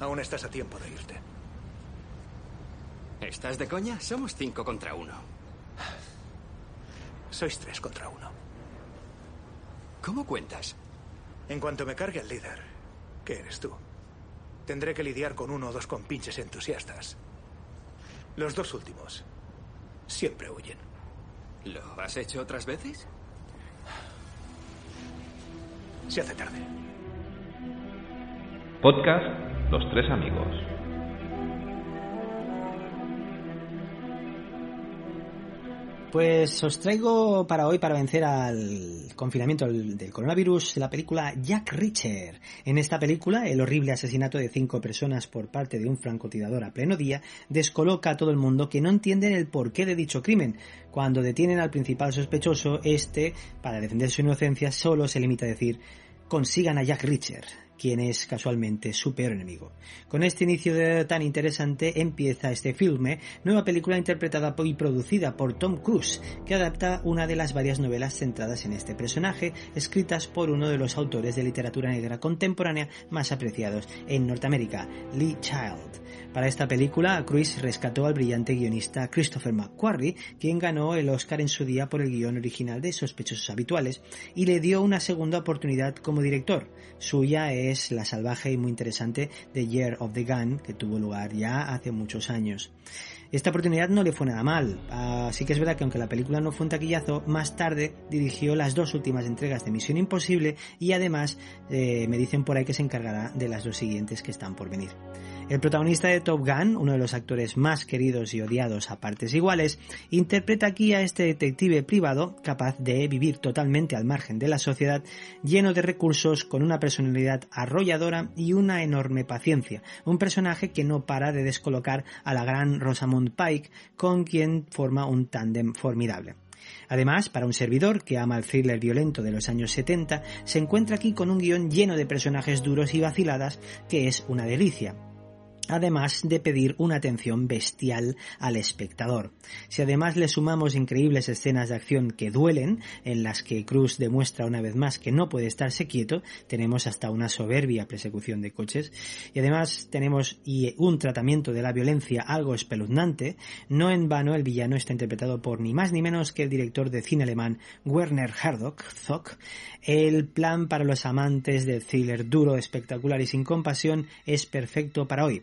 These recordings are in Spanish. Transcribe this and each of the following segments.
Aún estás a tiempo de irte. ¿Estás de coña? Somos cinco contra uno. Sois tres contra uno. ¿Cómo cuentas? En cuanto me cargue el líder, que eres tú, tendré que lidiar con uno o dos compinches entusiastas. Los dos últimos siempre huyen. ¿Lo has hecho otras veces? Se hace tarde. Podcast Los Tres Amigos. Pues os traigo para hoy, para vencer al confinamiento del coronavirus, la película Jack Reacher. En esta película, el horrible asesinato de cinco personas por parte de un francotirador a pleno día descoloca a todo el mundo que no entienden el porqué de dicho crimen. Cuando detienen al principal sospechoso, este, para defender su inocencia, solo se limita a decir consigan a Jack Reacher quien es casualmente su peor enemigo. Con este inicio tan interesante empieza este filme, nueva película interpretada y producida por Tom Cruise, que adapta una de las varias novelas centradas en este personaje, escritas por uno de los autores de literatura negra contemporánea más apreciados en Norteamérica, Lee Child. Para esta película, Cruise rescató al brillante guionista Christopher McQuarrie, quien ganó el Oscar en su día por el guion original de Sospechosos Habituales, y le dio una segunda oportunidad como director. Suya es la salvaje y muy interesante The Year of the Gun, que tuvo lugar ya hace muchos años. Esta oportunidad no le fue nada mal, así que es verdad que aunque la película no fue un taquillazo, más tarde dirigió las dos últimas entregas de Misión Imposible y además eh, me dicen por ahí que se encargará de las dos siguientes que están por venir. El protagonista de Top Gun, uno de los actores más queridos y odiados a partes iguales, interpreta aquí a este detective privado capaz de vivir totalmente al margen de la sociedad, lleno de recursos, con una personalidad arrolladora y una enorme paciencia. Un personaje que no para de descolocar a la gran Rosamund Pike, con quien forma un tándem formidable. Además, para un servidor que ama el thriller violento de los años 70, se encuentra aquí con un guion lleno de personajes duros y vaciladas que es una delicia además de pedir una atención bestial al espectador. Si además le sumamos increíbles escenas de acción que duelen, en las que Cruz demuestra una vez más que no puede estarse quieto, tenemos hasta una soberbia persecución de coches, y además tenemos un tratamiento de la violencia algo espeluznante, no en vano el villano está interpretado por ni más ni menos que el director de cine alemán Werner Herzog, Zock. El plan para los amantes del thriller duro, espectacular y sin compasión es perfecto para hoy.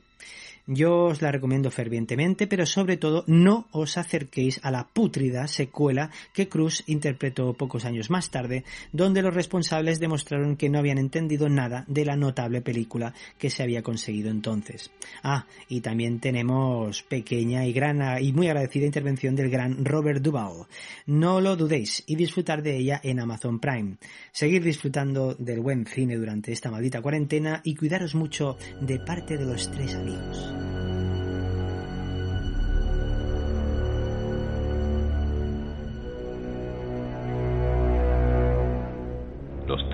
Yo os la recomiendo fervientemente, pero sobre todo no os acerquéis a la pútrida secuela que Cruz interpretó pocos años más tarde, donde los responsables demostraron que no habían entendido nada de la notable película que se había conseguido entonces. Ah, y también tenemos pequeña y gran y muy agradecida intervención del gran Robert Duvall. No lo dudéis y disfrutar de ella en Amazon Prime. Seguir disfrutando del buen cine durante esta maldita cuarentena y cuidaros mucho de parte de los tres amigos.